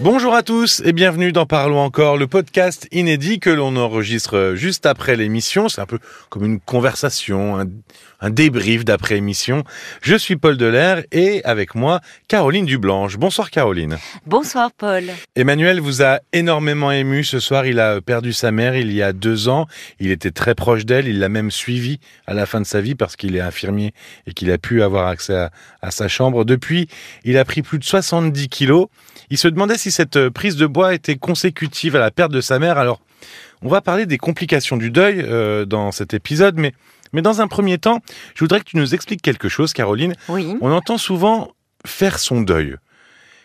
Bonjour à tous et bienvenue dans Parlons encore, le podcast inédit que l'on enregistre juste après l'émission. C'est un peu comme une conversation, un débrief d'après émission. Je suis Paul Delair et avec moi Caroline Dublanche. Bonsoir Caroline. Bonsoir Paul. Emmanuel vous a énormément ému ce soir. Il a perdu sa mère il y a deux ans. Il était très proche d'elle. Il l'a même suivi à la fin de sa vie parce qu'il est infirmier et qu'il a pu avoir accès à, à sa chambre. Depuis, il a pris plus de 70 kilos. Il se demandait si cette prise de bois était consécutive à la perte de sa mère. Alors, on va parler des complications du deuil euh, dans cet épisode, mais, mais dans un premier temps, je voudrais que tu nous expliques quelque chose, Caroline. Oui. On entend souvent faire son deuil.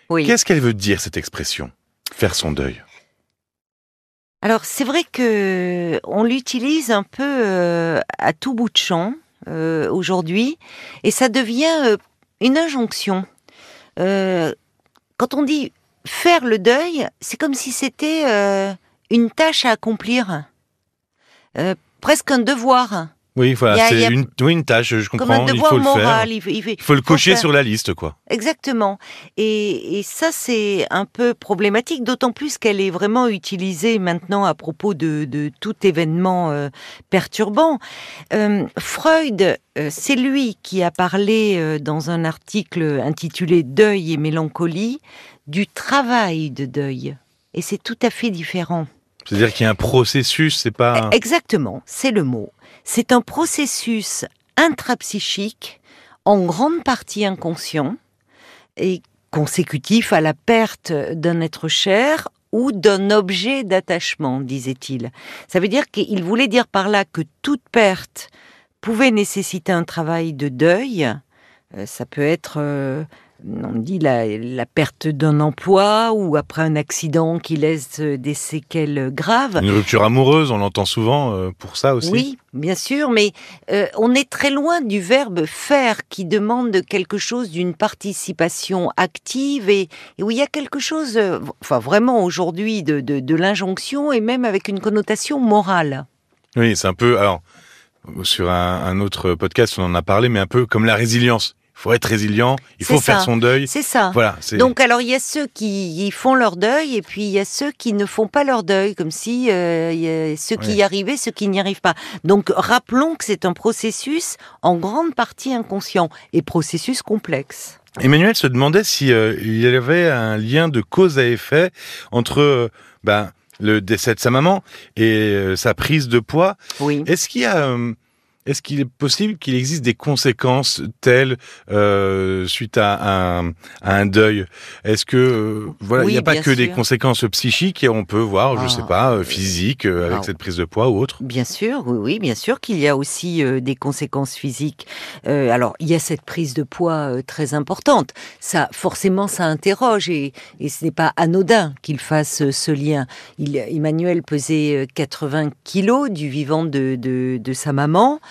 Oui. Qu'est-ce qu'elle veut dire, cette expression Faire son deuil? Alors c'est vrai que on l'utilise un peu euh, à tout bout de champ euh, aujourd'hui, et ça devient euh, une injonction. Quand on dit faire le deuil, c'est comme si c'était une tâche à accomplir, presque un devoir, Oui, voilà, c'est une, oui, une tâche, je comme comprends, il faut le faire. Il faut, il faut- Il faut le cocher faire. sur la liste, quoi. Exactement. Et, et ça, c'est un peu problématique, d'autant plus qu'elle est vraiment utilisée maintenant à propos de, de tout événement euh, perturbant. Euh, Freud, euh, c'est lui qui a parlé dans un article intitulé Deuil et mélancolie du travail de deuil. Et c'est tout à fait différent. C'est-à-dire qu'il y a un processus, c'est pas... Exactement, c'est le mot. C'est un processus intrapsychique, en grande partie inconscient, et consécutif à la perte d'un être cher ou d'un objet d'attachement, disait-il. Ça veut dire qu'il voulait dire par là que toute perte pouvait nécessiter un travail de deuil. Euh, Ça peut être, euh, on dit, la, la perte d'un emploi ou après un accident qui laisse des séquelles graves. Une rupture amoureuse, on l'entend souvent euh, pour ça aussi. Oui, bien sûr, mais euh, on est très loin du verbe faire qui demande quelque chose d'une participation active et, et où il y a quelque chose, euh, enfin vraiment aujourd'hui, de, de, de l'injonction et même avec une connotation morale. Oui, c'est un peu. Alors, sur un, un autre podcast, on en a parlé, mais un peu comme la résilience. Il faut être résilient, il faut faire ça. son deuil. C'est ça. Voilà. Donc alors il y a ceux qui font leur deuil et puis il y a ceux qui ne font pas leur deuil, comme si euh, il y a ceux qui Ouais. y arrivaient, ceux qui n'y arrivent pas. Donc rappelons que c'est un processus en grande partie inconscient et processus complexe. Emmanuel se demandait si euh, il y avait un lien de cause à effet entre euh, ben, le décès de sa maman et euh, sa prise de poids. Oui. Est-ce qu'il y a est-ce qu'il est possible qu'il existe des conséquences telles euh, suite à un, à un deuil? Est-ce que euh, voilà, il Oui, n'y a pas que des conséquences psychiques et on peut voir, je Ah, sais pas, euh, physiques euh, avec ah. cette prise de poids ou autre? Bien sûr, oui, oui, bien sûr qu'il y a aussi des conséquences physiques. Euh, alors, il y a cette prise de poids très importante. Ça, forcément, ça interroge et, et ce n'est pas anodin qu'il fasse ce lien. Il, Emmanuel pesait euh, 80 kilos du vivant de, de, de sa maman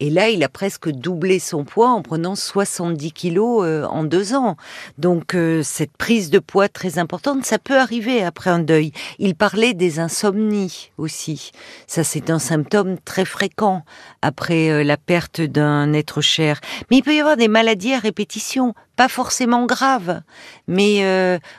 et là, il a presque doublé son poids en prenant 70 kilos euh, en deux ans. Donc, euh, cette prise de poids très importante, ça peut arriver après un deuil. Il parlait des insomnies aussi. Ça, c'est un symptôme très fréquent après euh, la perte d'un être cher. Mais il peut y avoir des maladies à répétition, pas forcément graves, mais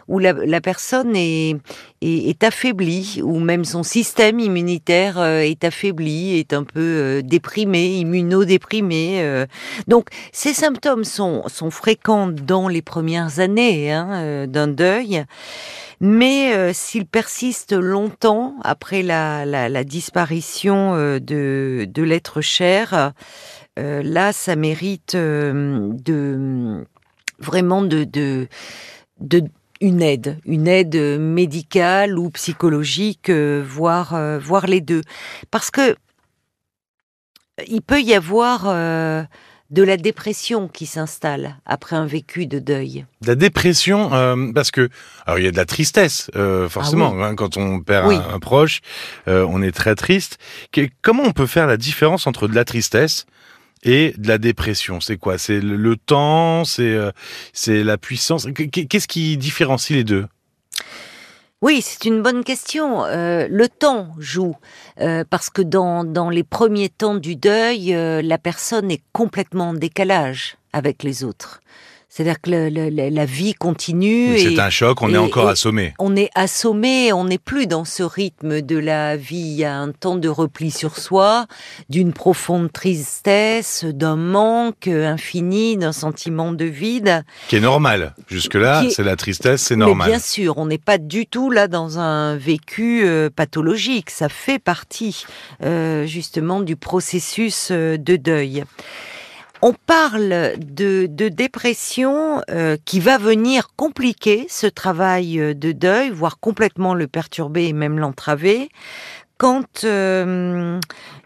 où la, la personne est, est, affaiblie, ou même son système immunitaire est affaibli, est un peu déprimé, immunodéprimé. euh. Donc, ces symptômes sont, fréquents dans les premières années hein, euh, d'un deuil. Mais euh, s'il persiste longtemps après la, disparition euh, de, l'être cher, là, ça mérite de vraiment de, une aide, une aide médicale ou psychologique, voire voire les deux, parce que il peut y avoir euh, de la dépression qui s'installe après un vécu de deuil. De la dépression, euh, parce que alors il y a de la tristesse, euh, forcément. hein, quand on perd Oui. un, un proche, on est très triste. Que- comment on peut faire la différence entre de la tristesse et de la dépression? C'est quoi? C'est le, le temps? C'est c'est la puissance? Qu- Qu'est-ce qui différencie les deux? Oui, c'est une bonne question. Euh, le temps joue euh, parce que dans, dans les premiers temps du deuil, euh, la personne est complètement en décalage avec les autres. C'est-à-dire que la vie continue. c'est un choc, on est encore assommé. On est assommé, on n'est plus dans ce rythme de la vie. Il y a un temps de repli sur soi, d'une profonde tristesse, d'un manque infini, d'un sentiment de vide. Qui est normal. Jusque-là, c'est la tristesse, c'est normal. Mais bien sûr, on n'est pas du tout là dans un vécu euh, pathologique. Ça fait partie euh, justement du processus euh, de deuil on parle de, dépression euh, qui va venir compliquer ce travail euh, de deuil, voire complètement le perturber et même l'entraver, quand euh,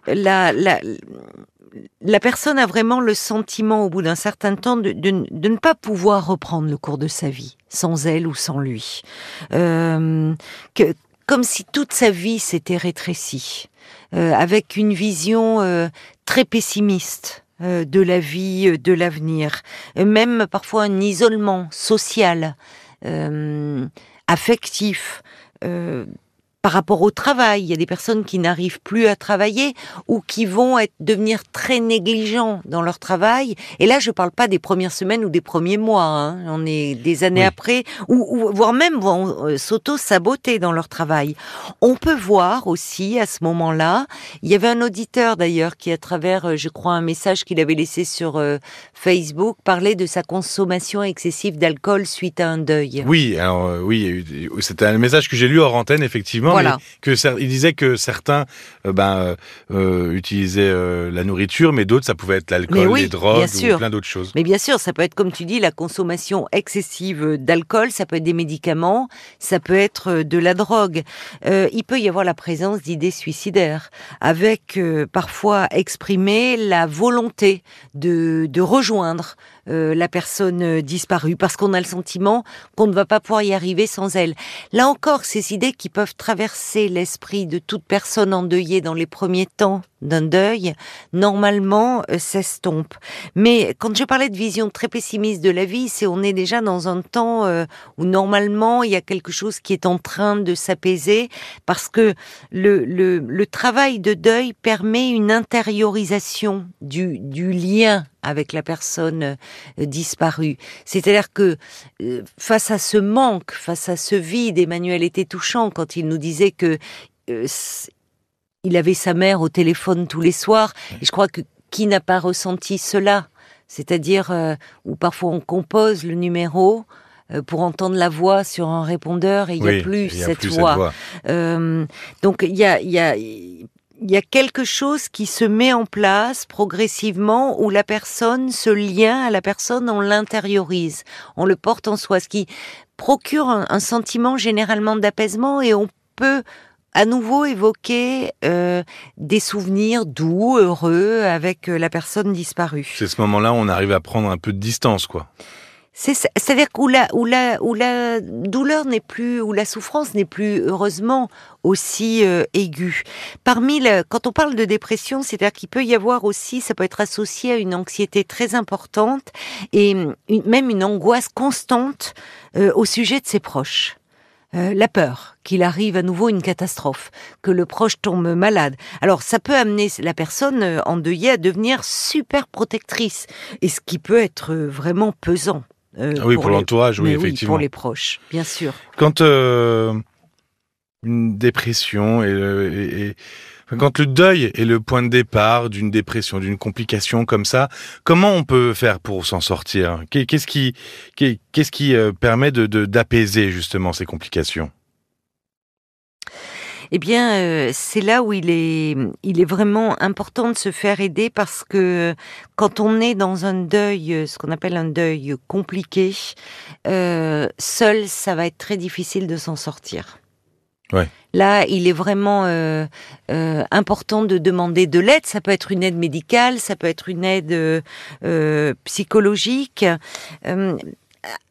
la, la, personne a vraiment le sentiment, au bout d'un certain temps, de, ne pas pouvoir reprendre le cours de sa vie, sans elle ou sans lui. que, comme si toute sa vie s'était rétrécie, avec une vision très pessimiste euh, de la vie, euh, de l'avenir, même parfois un isolement social, euh, affectif par rapport au travail. Il y a des personnes qui n'arrivent plus à travailler ou qui vont être, devenir très négligents dans leur travail. Et là, je ne parle pas des premières semaines ou des premiers mois. Hein. On est des années après, ou, voire même vont euh, s'auto-saboter dans leur travail. On peut voir aussi à ce moment-là, il y avait un auditeur d'ailleurs qui, à travers, euh, je crois, un message qu'il avait laissé sur euh, Facebook, parlait de sa consommation excessive d'alcool suite à un deuil. Oui, alors oui, c'était un message que j'ai lu hors antenne, effectivement que il disait que certains euh, ben, euh, euh, utilisaient la nourriture, mais d'autres, ça pouvait être l'alcool, les drogues ou plein d'autres choses. Mais bien sûr, ça peut être, comme tu dis, la consommation excessive d'alcool, ça peut être des médicaments, ça peut être de la drogue. il peut y avoir la présence d'idées suicidaires, avec parfois exprimé la volonté de, de rejoindre euh, la personne euh, disparue, parce qu'on a le sentiment qu'on ne va pas pouvoir y arriver sans elle. Là encore, ces idées qui peuvent traverser l'esprit de toute personne endeuillée dans les premiers temps d'un deuil, normalement euh, s'estompe. Mais quand je parlais de vision très pessimiste de la vie, c'est on est déjà dans un temps où normalement il y a quelque chose qui est en train de s'apaiser, parce que le, le, le travail de deuil permet une intériorisation du, du lien avec la personne euh, disparue. C'est-à-dire que euh, face à ce manque, face à ce vide, Emmanuel était touchant quand il nous disait que euh, il avait sa mère au téléphone tous les soirs. Et je crois que qui n'a pas ressenti cela? C'est-à-dire où parfois on compose le numéro pour entendre la voix sur un répondeur et il n'y a plus, cette, voix. donc il y a, y a il y a quelque chose qui se met en place progressivement où la personne, ce lien à la personne, on l'intériorise, on le porte en soi, ce qui procure un, sentiment généralement d'apaisement et on peut à nouveau évoquer euh, des souvenirs doux, heureux avec euh, la personne disparue. C'est ce moment-là où on arrive à prendre un peu de distance, quoi. C'est-à-dire où la, où, la, où la douleur n'est plus, où la souffrance n'est plus heureusement aussi euh, aiguë. Parmi quand on parle de dépression, c'est-à-dire qu'il peut y avoir aussi, ça peut être associé à une anxiété très importante et même une angoisse constante euh, au sujet de ses proches. Euh, la peur qu'il arrive à nouveau une catastrophe, que le proche tombe malade. Alors ça peut amener la personne endeuillée à devenir super protectrice, et ce qui peut être vraiment pesant. Euh, ah oui, pour, l'entourage, oui, effectivement. pour les proches, bien sûr. Quand euh, une dépression et, quand le deuil est le point de départ d'une dépression, d'une complication comme ça, comment on peut faire pour s'en sortir? Qu'est-ce qui, euh, permet de d'apaiser justement ces complications? Eh bien, euh, c'est là où il est, il est vraiment important de se faire aider parce que quand on est dans un deuil, ce qu'on appelle un deuil compliqué, euh, seul, ça va être très difficile de s'en sortir. Là, il est vraiment euh, euh, important de demander de l'aide. Ça peut être une aide médicale, ça peut être une aide euh, psychologique.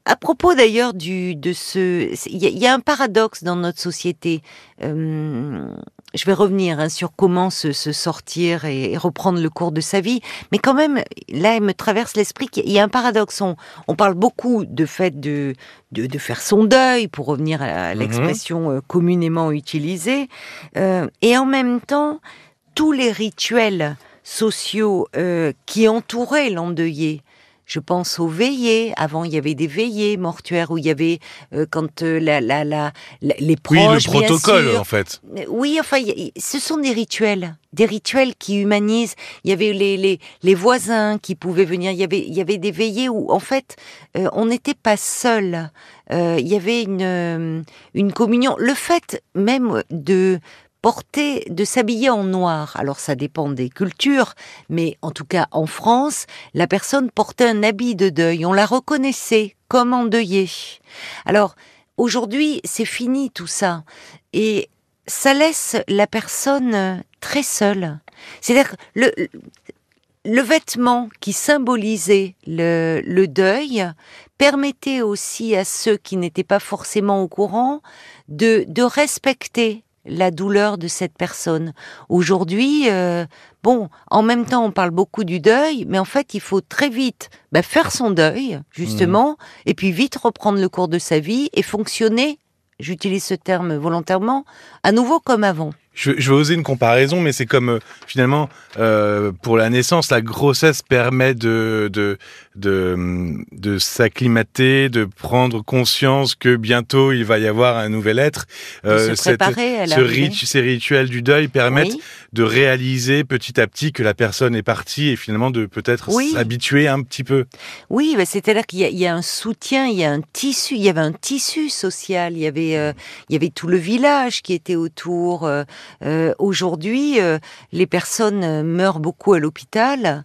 À propos d'ailleurs du de ce, il y, a un paradoxe dans notre société. Euh, je vais revenir hein, sur comment se, sortir et, reprendre le cours de sa vie, mais quand même, là, il me traverse l'esprit qu'il y a un paradoxe. On, parle beaucoup de fait de, de, faire son deuil, pour revenir à mhm. l'expression euh, communément utilisée, euh, et en même temps, tous les rituels sociaux qui entouraient l'endeuillé, Je pense aux veillées. Avant, il y avait des veillées mortuaires où il y avait euh, quand euh, la, la, la, la- les proches. Oui, le bien protocole, sûr. en fait. Oui, enfin, y- ce sont des rituels, des rituels qui humanisent. Il y avait les, les, les voisins qui pouvaient venir. Il y avait, il y avait des veillées où, en fait, euh, on n'était pas seul. Euh, il y avait une, euh, une communion. Le fait même de porter, de s'habiller en noir. Alors, ça dépend des cultures, mais en tout cas, en France, la personne portait un habit de deuil. On la reconnaissait comme endeuillée. Alors, aujourd'hui, c'est fini tout ça. Et ça laisse la personne très seule. C'est-à-dire le, vêtement qui symbolisait le, deuil permettait aussi à ceux qui n'étaient pas forcément au courant de respecter la douleur de cette personne. Aujourd'hui, euh, bon, en même temps, on parle beaucoup du deuil, mais en fait, il faut très vite bah, faire son deuil, justement, et puis vite reprendre le cours de sa vie et fonctionner, j'utilise ce terme volontairement, à nouveau comme avant. Je, je vais oser une comparaison, mais c'est comme euh, finalement euh, pour la naissance, la grossesse permet de de de, de s'acclimater, de prendre conscience que bientôt il va y avoir un nouvel être. Se préparer à ce ritu- ces rituels du deuil permettent Oui. De réaliser petit à petit que la personne est partie et finalement de peut-être Oui. s'habituer un petit peu. Oui, c'est-à-dire qu'il y, y a un soutien, il y a un tissu, il y avait un tissu social, il y avait, euh, il y avait tout le village qui était autour. euh, euh, Aujourd'hui, euh, les personnes meurent beaucoup à l'hôpital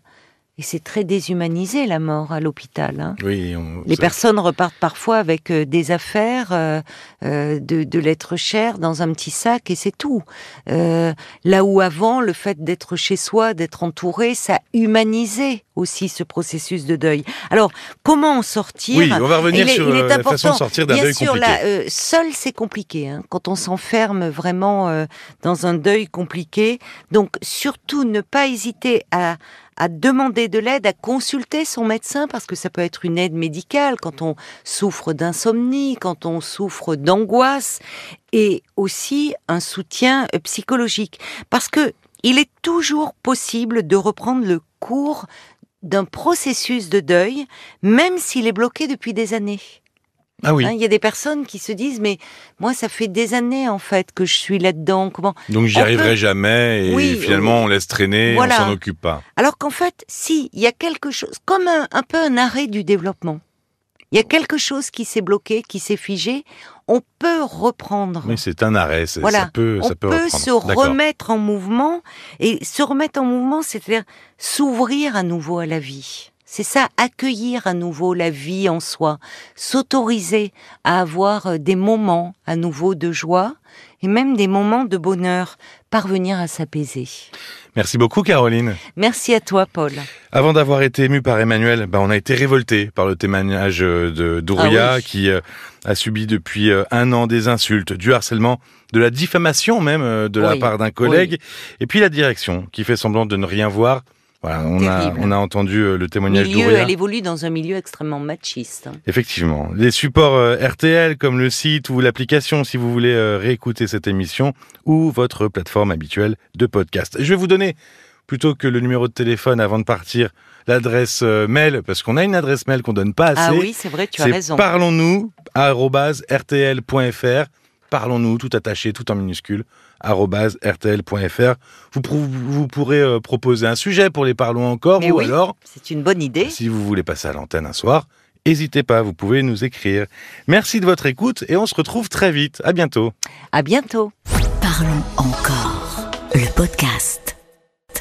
et c'est très déshumanisé la mort à l'hôpital. hein. Oui, on- Les personnes repartent parfois avec euh, des affaires, euh, euh, de, de l'être cher dans un petit sac et c'est tout. Euh, là où avant, le fait d'être chez soi, d'être entouré, ça humanisait aussi ce processus de deuil. Alors, comment en sortir Oui, on va revenir Il est- sur il est euh, la façon de sortir d'un deuil sûr, compliqué. là, euh, seul c'est compliqué. hein, quand on s'enferme vraiment euh, dans un deuil compliqué, donc surtout ne pas hésiter à à demander de l'aide, à consulter son médecin parce que ça peut être une aide médicale quand on souffre d'insomnie, quand on souffre d'angoisse et aussi un soutien euh, psychologique parce que il est toujours possible de reprendre le cours d'un processus de deuil même s'il est bloqué depuis des années. Ah oui. Hein, Il y a des personnes qui se disent mais moi ça fait des années en fait que je suis là-dedans. Comment Donc j'y arriverai peut- jamais et Oui, finalement on laisse traîner, Voilà. on s'en occupe pas. Alors qu'en fait, si, il y a quelque chose, comme un, un peu un arrêt du développement. Il y a quelque chose qui s'est bloqué, qui s'est figé. On peut reprendre. Oui, c'est un arrêt, Voilà. ça peut, on ça peut, se remettre en mouvement. Et se remettre en mouvement, c'est-à-dire s'ouvrir à nouveau à la vie. C'est ça, accueillir à nouveau la vie en soi, s'autoriser à avoir euh, des moments à nouveau de joie et même des moments de bonheur, parvenir à s'apaiser. Merci beaucoup, Caroline. Merci à toi, Paul. Avant d'avoir été ému par Emmanuel, bah, on a été révolté par le témoignage euh, de Douria Ah oui. qui euh, a subi depuis un an des insultes, du harcèlement, de la diffamation même de la part d'un collègue, et puis la direction qui fait semblant de ne rien voir. Voilà, on a, Terrible. on a entendu euh, le témoignage milieu, elle évolue dans un milieu extrêmement machiste. Effectivement. Les supports euh, RTL comme le site ou l'application si vous voulez euh, réécouter cette émission ou votre plateforme habituelle de podcast. Je vais vous donner, plutôt que le numéro de téléphone avant de partir, l'adresse mail, parce qu'on a une adresse mail qu'on donne pas assez. Ah oui, c'est vrai, tu as raison. parlons-nous, rtl.fr. Parlons-nous, tout attaché, tout en minuscule, rtl.fr. Vous, vous pourrez euh, proposer un sujet pour les Parlons encore, Mais ou oui. alors C'est une bonne idée. si vous voulez passer à l'antenne un soir, n'hésitez pas, vous pouvez nous écrire. Merci de votre écoute et on se retrouve très vite. À bientôt. À bientôt. Parlons encore. Le podcast.